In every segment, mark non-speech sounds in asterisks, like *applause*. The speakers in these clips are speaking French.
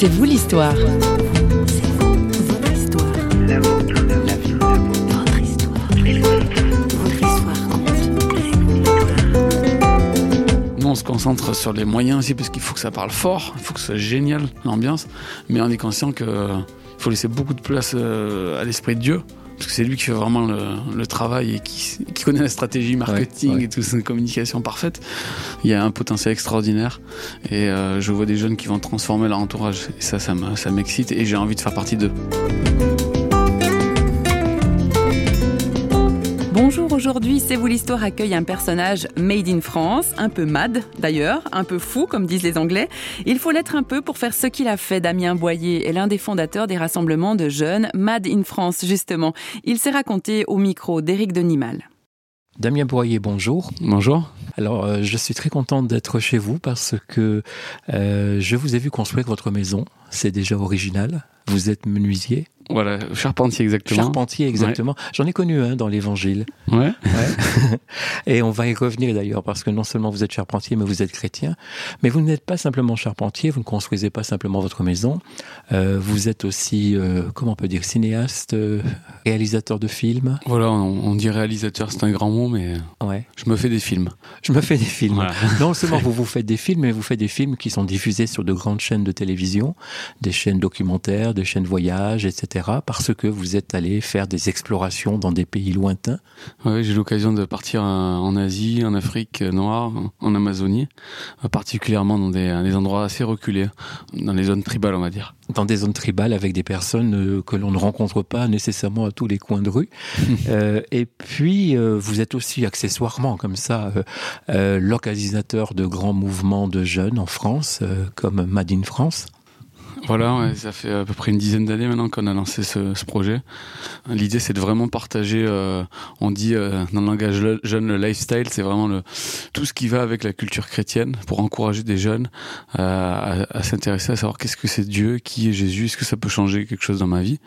C'est vous l'histoire. Nous, on se concentre sur les moyens aussi parce qu'il faut que ça parle fort, il faut que ce soit génial l'ambiance, mais on est conscient qu'il faut laisser beaucoup de place euh, à l'esprit de Dieu. Parce que c'est lui qui fait vraiment le, travail et qui, connaît la stratégie marketing et toute sa communication parfaite. Il y a un potentiel extraordinaire et euh, je vois des jeunes qui vont transformer leur entourage. Et ça, ça m'excite et j'ai envie de faire partie d'eux. Bonjour, aujourd'hui C'est vous l'histoire accueille un personnage made in France, un peu mad d'ailleurs, un peu fou comme disent les Anglais. Il faut l'être un peu pour faire ce qu'il a fait. Damien Boyer est l'un des fondateurs des rassemblements de jeunes Mad in France justement. Il s'est raconté au micro d'Éric Denimal. Damien Boyer, bonjour. Bonjour. Alors, euh, je suis très content d'être chez vous parce que euh, je vous ai vu construire votre maison. C'est déjà original. Vous êtes menuisier. Voilà, charpentier exactement. Charpentier exactement. J'en ai connu un dans l'Évangile. Ouais. *laughs* Et on va y revenir d'ailleurs parce que non seulement vous êtes charpentier, mais vous êtes chrétien. Mais vous n'êtes pas simplement charpentier, vous ne construisez pas simplement votre maison. Euh, vous êtes aussi, euh, comment on peut dire, cinéaste, euh, réalisateur de films. Voilà, on, dit réalisateur, c'est un grand mot, mais ouais. je me fais des films. Je me fais des films. Non seulement *laughs* vous vous faites des films, mais vous faites des films qui sont diffusés sur de grandes chaînes de télévision, des chaînes documentaires, des chaînes voyage, etc parce que vous êtes allé faire des explorations dans des pays lointains. Oui, j'ai l'occasion de partir en Asie, en Afrique noire, en Amazonie, particulièrement dans des, des endroits assez reculés, dans les zones tribales, on va dire dans des zones tribales avec des personnes euh, que l'on ne rencontre pas nécessairement à tous les coins de rue. *laughs* euh, et puis, euh, vous êtes aussi accessoirement comme ça euh, l'organisateur de grands mouvements de jeunes en France, comme Made in France. Voilà, ça fait à peu près une dizaine d'années maintenant qu'on a lancé ce, projet. L'idée, c'est de vraiment partager, euh, on dit euh, dans le langage jeune, le lifestyle, c'est vraiment tout ce qui va avec la culture chrétienne pour encourager des jeunes à, à s'intéresser à savoir qu'est-ce que c'est Dieu, qui est Jésus, est-ce que ça peut changer quelque chose dans ma vie?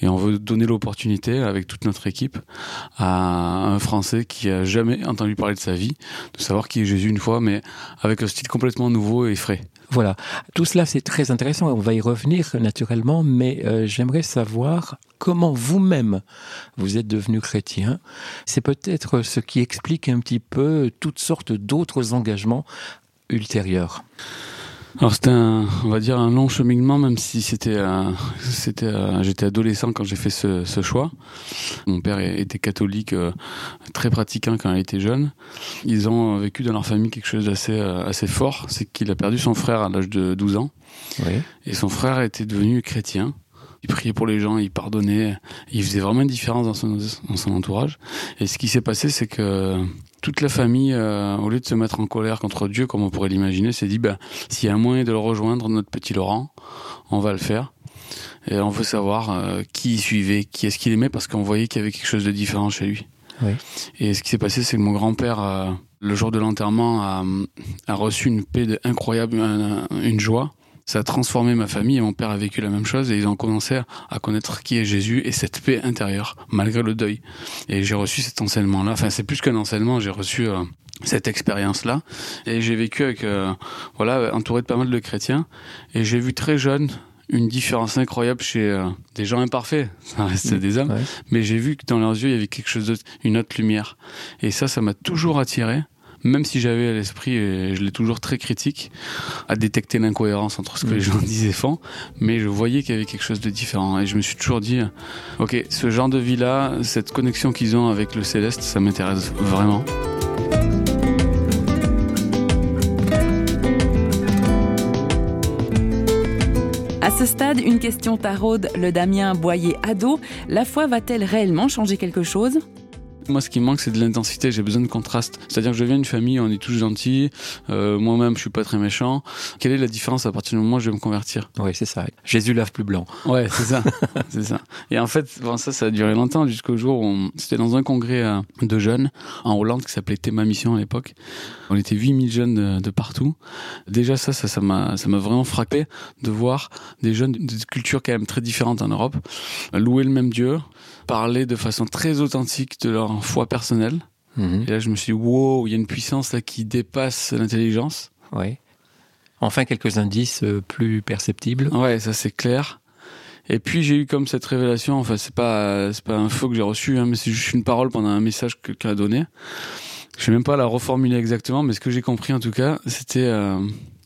Et on veut donner l'opportunité, avec toute notre équipe, à un Français qui a jamais entendu parler de sa vie, de savoir qui est Jésus une fois, mais avec un style complètement nouveau et frais. Voilà, tout cela c'est très intéressant, on va y revenir naturellement, mais euh, j'aimerais savoir comment vous-même vous êtes devenu chrétien. C'est peut-être ce qui explique un petit peu toutes sortes d'autres engagements ultérieurs. Alors c'était un, on va dire un long cheminement, même si c'était, c'était, j'étais adolescent quand j'ai fait ce, ce, choix. Mon père était catholique, euh, très pratiquant quand il était jeune. Ils ont vécu dans leur famille quelque chose d'assez, euh, assez fort, c'est qu'il a perdu son frère à l'âge de 12 ans. Oui. Et son frère était devenu chrétien. Il priait pour les gens, il pardonnait, il faisait vraiment une différence dans son, dans son entourage. Et ce qui s'est passé, c'est que toute la famille, euh, au lieu de se mettre en colère contre Dieu, comme on pourrait l'imaginer, s'est dit, bah, s'il y a un moyen de le rejoindre, notre petit Laurent, on va le faire. Et on veut savoir euh, qui il suivait, qui est-ce qu'il aimait, parce qu'on voyait qu'il y avait quelque chose de différent chez lui. Oui. Et ce qui s'est passé, c'est que mon grand-père, euh, le jour de l'enterrement, a, a, reçu une paix incroyable, une joie ça a transformé ma famille et mon père a vécu la même chose et ils ont commencé à connaître qui est Jésus et cette paix intérieure malgré le deuil. Et j'ai reçu cet enseignement-là. Enfin, c'est plus qu'un enseignement, j'ai reçu euh, cette expérience-là. Et j'ai vécu avec, euh, voilà, entouré de pas mal de chrétiens. Et j'ai vu très jeune une différence incroyable chez euh, des gens imparfaits, ça reste des hommes, mais j'ai vu que dans leurs yeux il y avait quelque chose d'autre, une autre lumière. Et ça, ça m'a toujours attiré même si j'avais à l'esprit, et je l'ai toujours très critique, à détecter l'incohérence entre ce que les mm. gens disaient et font, mais je voyais qu'il y avait quelque chose de différent. Et je me suis toujours dit, ok, ce genre de vie-là, cette connexion qu'ils ont avec le céleste, ça m'intéresse vraiment. À ce stade, une question taraude le Damien Boyer ado. La foi va-t-elle réellement changer quelque chose? Moi, ce qui me manque, c'est de l'intensité. J'ai besoin de contraste. C'est-à-dire que je viens d'une famille, on est tous gentils. Euh, moi-même, je suis pas très méchant. Quelle est la différence à partir du moment où je vais me convertir? Oui, c'est ça. Jésus lave plus blanc. Ouais, c'est ça, *laughs* c'est ça. Et en fait, bon, ça, ça a duré longtemps jusqu'au jour où c'était dans un congrès euh, de jeunes en Hollande qui s'appelait Théma Mission à l'époque. On était 8000 jeunes de, de, partout. Déjà, ça, ça, ça m'a, ça m'a vraiment frappé de voir des jeunes de cultures quand même très différentes en Europe louer le même Dieu, parler de façon très authentique de leur foi personnelle. Mhm. Et là, je me suis dit, wow, il y a une puissance là qui dépasse l'intelligence. Oui. Enfin, quelques indices euh, plus perceptibles. Ouais, ça c'est clair. Et puis j'ai eu comme cette révélation, enfin c'est pas c'est pas un faux que j'ai reçu, hein, mais c'est juste une parole pendant un message que quelqu'un a donné. Je vais même pas la reformuler exactement, mais ce que j'ai compris en tout cas, c'était euh,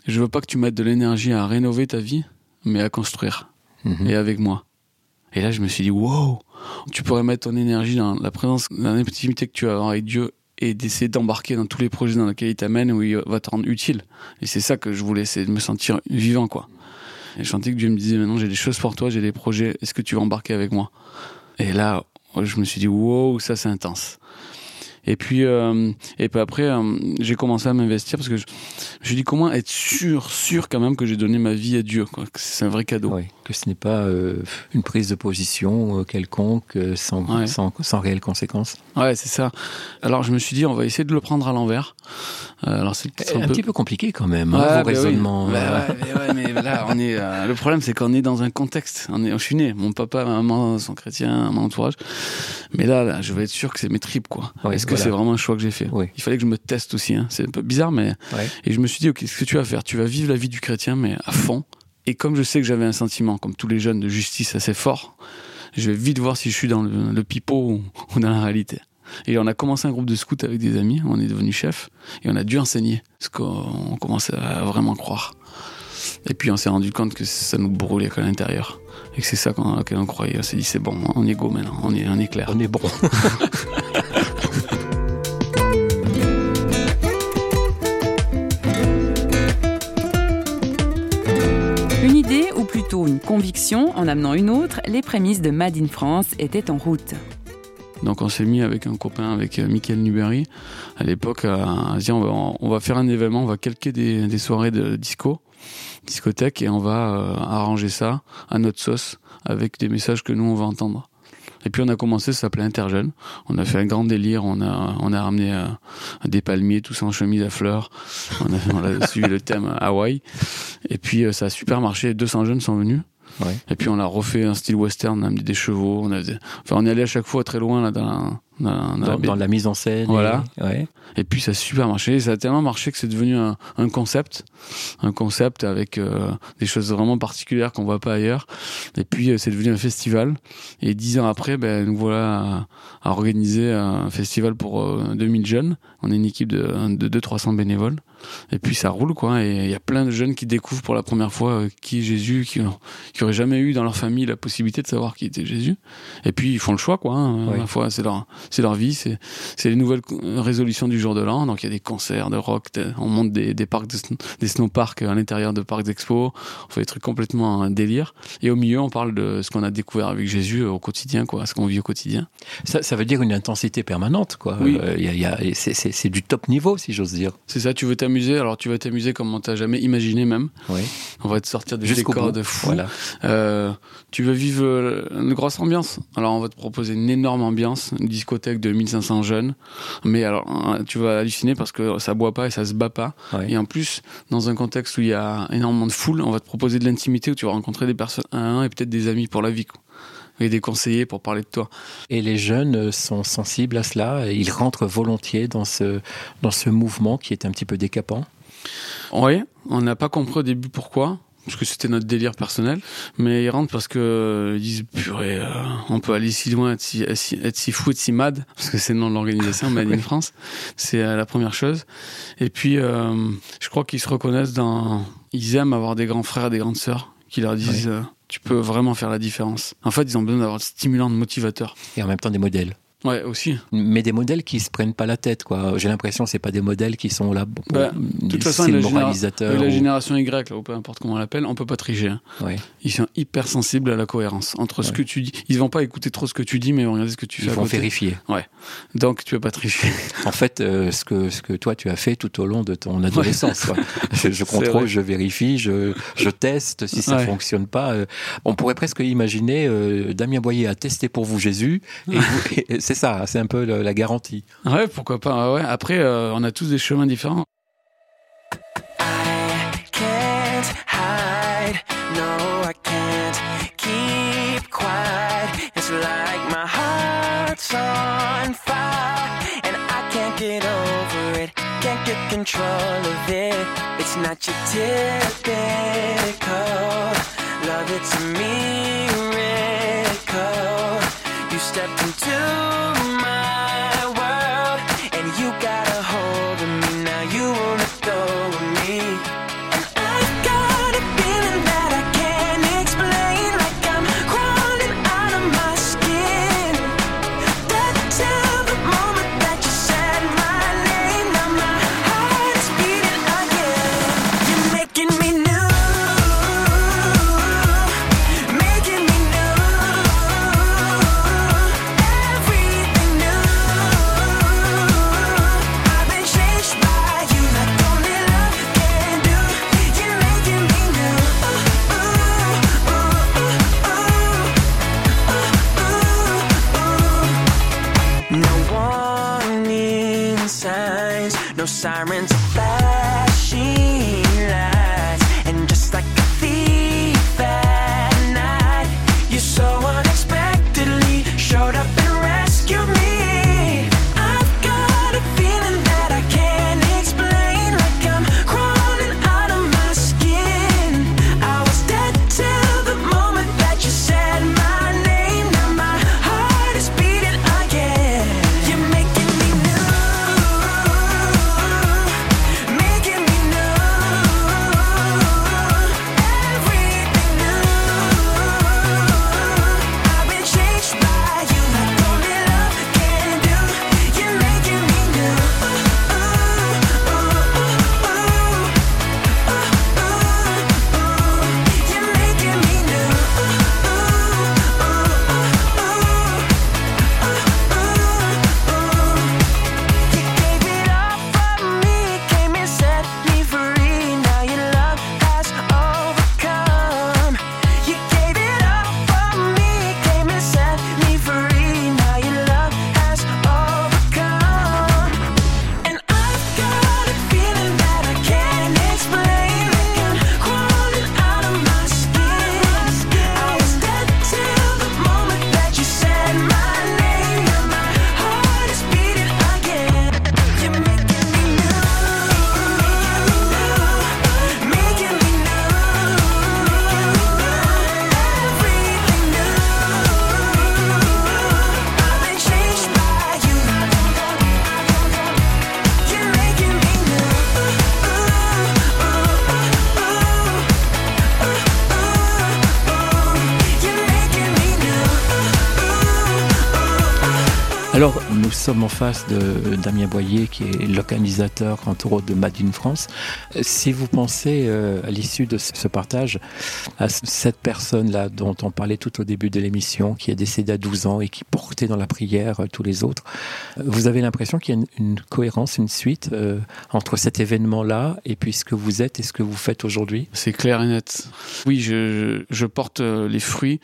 je veux pas que tu mettes de l'énergie à rénover ta vie, mais à construire. Mhm. Et avec moi. Et là je me suis dit wow, tu pourrais mettre ton énergie dans la présence, dans l'intimité que tu vas avoir avec Dieu et d'essayer d'embarquer dans tous les projets dans lesquels il t'amène où il va te rendre utile. Et c'est ça que je voulais, c'est de me sentir vivant quoi. Et je sentais que Dieu me disait maintenant j'ai des choses pour toi, j'ai des projets, est-ce que tu veux embarquer avec moi? Et là, je me suis dit wow, ça c'est intense. Et puis, euh, et puis après, euh, j'ai commencé à m'investir parce que je, me suis dit comment être sûr, sûr quand même que j'ai donné ma vie à Dieu, c'est un vrai cadeau? Que ce n'est pas euh, une prise de position euh, quelconque euh, sans, Ouais. sans, sans réelle conséquence. Ouais, c'est ça. Alors je me suis dit on va essayer de le prendre à l'envers. Euh, alors c'est c'est Un, un peu petit peu compliqué quand même, hein, Ouais, vos bah oui. raisonnements. Bah ouais, mais, là, on est. euh, le problème, c'est qu'on est dans un contexte. On est, je suis né. Mon papa, ma maman sont chrétiens, mon entourage. Mais là, là, je veux être sûr que c'est mes tripes, quoi. Est-ce que voilà. c'est vraiment un choix que j'ai fait? Il fallait que je me teste aussi. Hein. C'est un peu bizarre, mais. Et je me suis dit, ok, ce que tu vas faire, tu vas vivre la vie du chrétien, mais à fond. Et comme je sais que j'avais un sentiment, comme tous les jeunes, de justice assez fort, je vais vite voir si je suis dans le, le pipeau ou, dans la réalité. Et on a commencé un groupe de scouts avec des amis, on est devenu chef, et on a dû enseigner, parce qu'on commençait à vraiment croire. Et puis on s'est rendu compte que ça nous brûlait qu'à l'intérieur, et que c'est ça qu'on on croyait. On s'est dit, c'est bon, on est go maintenant, on est, on est clair. On est bon. *laughs* conviction, en amenant une autre, les prémices de Made in France étaient en route. Donc on s'est mis avec un copain, avec euh, Michael Newberry, à l'époque, à, dire on va, on va faire un événement, on va calquer des, soirées de disco, discothèque, et on va euh, arranger ça à notre sauce, avec des messages que nous on va entendre. Et puis on a commencé, ça s'appelait Interjeune. On a fait un grand délire, on a, ramené euh, des palmiers, tous en chemise à fleurs. On a, *laughs* suivi le thème Hawaï. Et puis ça a super marché, 200 jeunes sont venus. Ouais. Et puis on a refait un style western, on a amené des chevaux, on a des- enfin on est allé à chaque fois très loin là dans la, dans la- dans la Dans, baie. dans la mise en scène. Voilà. et- ouais. Et puis ça a super marché, ça a tellement marché que c'est devenu un, un concept, un concept avec euh, des choses vraiment particulières qu'on voit pas ailleurs. Et puis euh, c'est devenu un festival. Et dix ans après, ben nous voilà à, à organiser un festival pour euh, 2000 jeunes. On est une équipe de, de 200-300 bénévoles. Et puis ça roule quoi. Et il y a plein de jeunes qui découvrent pour la première fois euh, qui est Jésus, qui, qui auraient jamais eu dans leur famille la possibilité de savoir qui était Jésus. Et puis ils font le choix quoi. Hein. Oui. La fois c'est leur c'est leur vie, c'est c'est les nouvelles co- résolutions du jour de l'an. Donc il y a des concerts de rock, on monte des, des parcs, de, des snowparks à l'intérieur de parcs d'expo. On fait des trucs complètement un délire. Et au milieu, on parle de ce qu'on a découvert avec Jésus au quotidien, quoi, ce qu'on vit au quotidien. Ça, ça veut dire une intensité permanente, quoi. Oui. Euh, y a- y c'est- c'est c'est du top niveau, si j'ose dire. C'est ça, tu veux alors tu vas t'amuser comme on t'a jamais imaginé même. Oui. On va te sortir des décors de fou. Voilà. Euh, tu veux vivre euh, une grosse ambiance Alors on va te proposer une énorme ambiance, une discothèque de 1500 jeunes. Mais alors euh, tu vas halluciner parce que ça boit pas et ça se bat pas. Et en plus, dans un contexte où il y a énormément de foule, on va te proposer de l'intimité où tu vas rencontrer des personnes un à un et peut-être des amis pour la vie. Quoi. Et des conseillers pour parler de toi. Et les jeunes sont sensibles à cela. et Ils rentrent volontiers dans ce, dans ce mouvement qui est un petit peu décapant. Oui, on n'a pas compris au début pourquoi. Parce que c'était notre délire personnel, mais ils rentrent parce que euh, ils disent purée, euh, on peut aller si loin, être si, être si- être si fou, être si mad, parce que c'est le nom de l'organisation Made in *laughs* France. C'est euh, la première chose. Et puis, euh, je crois qu'ils se reconnaissent dans, ils aiment avoir des grands frères, des grandes sœurs qui leur disent, tu peux vraiment faire la différence. En fait, ils ont besoin d'avoir de stimulants, de motivateurs. Et en même temps des modèles. Ouais, aussi. Mais des modèles qui se prennent pas la tête, quoi. J'ai l'impression que c'est pas des modèles qui sont là. pour- Bah, De toute façon, la, le généra- moralisateur. la génération Y, là, ou peu importe comment on l'appelle, on peut pas tricher. hein. Ouais. Ils sont hyper sensibles à la cohérence entre ce Ouais. que tu dis. Ils vont pas écouter trop ce que tu dis, mais ils vont regarder ce que tu Ils fais. à vont vérifier. Donc tu peux pas tricher. *laughs* En fait, euh, ce que ce que toi tu as fait tout au long de ton adolescence. Je, *laughs* contrôle, je vérifie, je, je teste. Si ça Ouais. fonctionne pas, euh, on pourrait presque imaginer euh, Damien Boyer a testé pour vous Jésus. Et, *laughs* vous- et c'est ça, c'est un peu la garantie. Ah ouais, pourquoi pas. Ah ouais. Après, euh, on a tous des chemins différents. No sirens are. Alors, nous sommes en face de Damien Boyer, qui est l'organisateur, entre autres, de Made in France. Si vous pensez, euh, à l'issue de ce partage, à cette personne-là dont on parlait tout au début de l'émission, qui est décédée à 12 ans et qui portait dans la prière euh, tous les autres, euh, vous avez l'impression qu'il y a une, cohérence, une suite euh, entre cet événement-là et puis ce que vous êtes et ce que vous faites aujourd'hui? C'est clair et net. Oui, je, je porte euh, les fruits,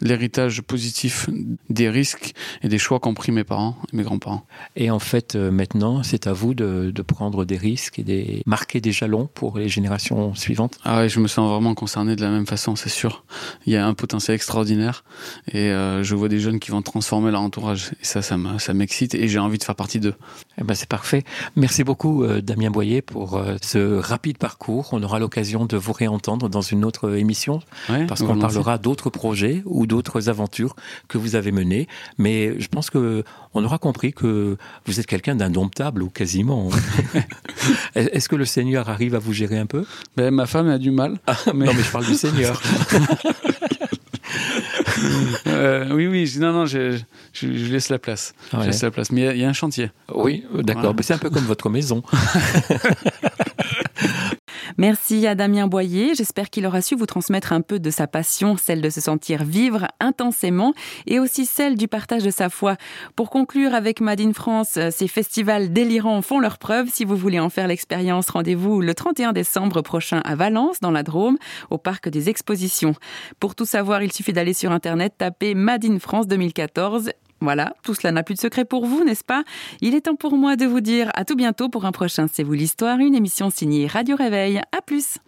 l'héritage positif des risques et des choix qu'ont pris mes parents mes grands-parents. Et en fait, euh, maintenant, c'est à vous de, de prendre des risques et de marquer des jalons pour les générations suivantes. Ah ouais, je me sens vraiment concerné de la même façon, c'est sûr. Il y a un potentiel extraordinaire et euh, je vois des jeunes qui vont transformer leur entourage. Et ça, ça me- ça m'excite et j'ai envie de faire partie d'eux. Eh ben, c'est parfait. Merci beaucoup, euh, Damien Boyer, pour ce rapide parcours. On aura l'occasion de vous réentendre dans une autre émission Ouais, parce qu'on parlera d'autres projets ou d'autres aventures que vous avez menées. Mais je pense que on aura compris que vous êtes quelqu'un d'indomptable ou quasiment. *laughs* Est-ce que le Seigneur arrive à vous gérer un peu? Ben, ma femme a du mal. mais- Non, mais je parle du Seigneur. *laughs* Euh, oui, oui, je- non, non, je, je, je laisse la place. Ouais. Je laisse la place. Mais il y a- il y, a un chantier. Oui, d'accord. Voilà. Mais C'est un peu comme votre maison. *laughs* Merci à Damien Boyer. J'espère qu'il aura su vous transmettre un peu de sa passion, celle de se sentir vivre intensément et aussi celle du partage de sa foi. Pour conclure avec Made in France, euh, ces festivals délirants font leur preuve. Si vous voulez en faire l'expérience, rendez-vous le 31 décembre prochain à Valence, dans la Drôme, au parc des expositions. Pour tout savoir, il suffit d'aller sur Internet, taper Made in France 2014 voilà, tout cela n'a plus de secret pour vous, n'est-ce pas? Il est temps pour moi de vous dire à tout bientôt pour un prochain C'est vous l'histoire, une émission signée Radio Réveil. À plus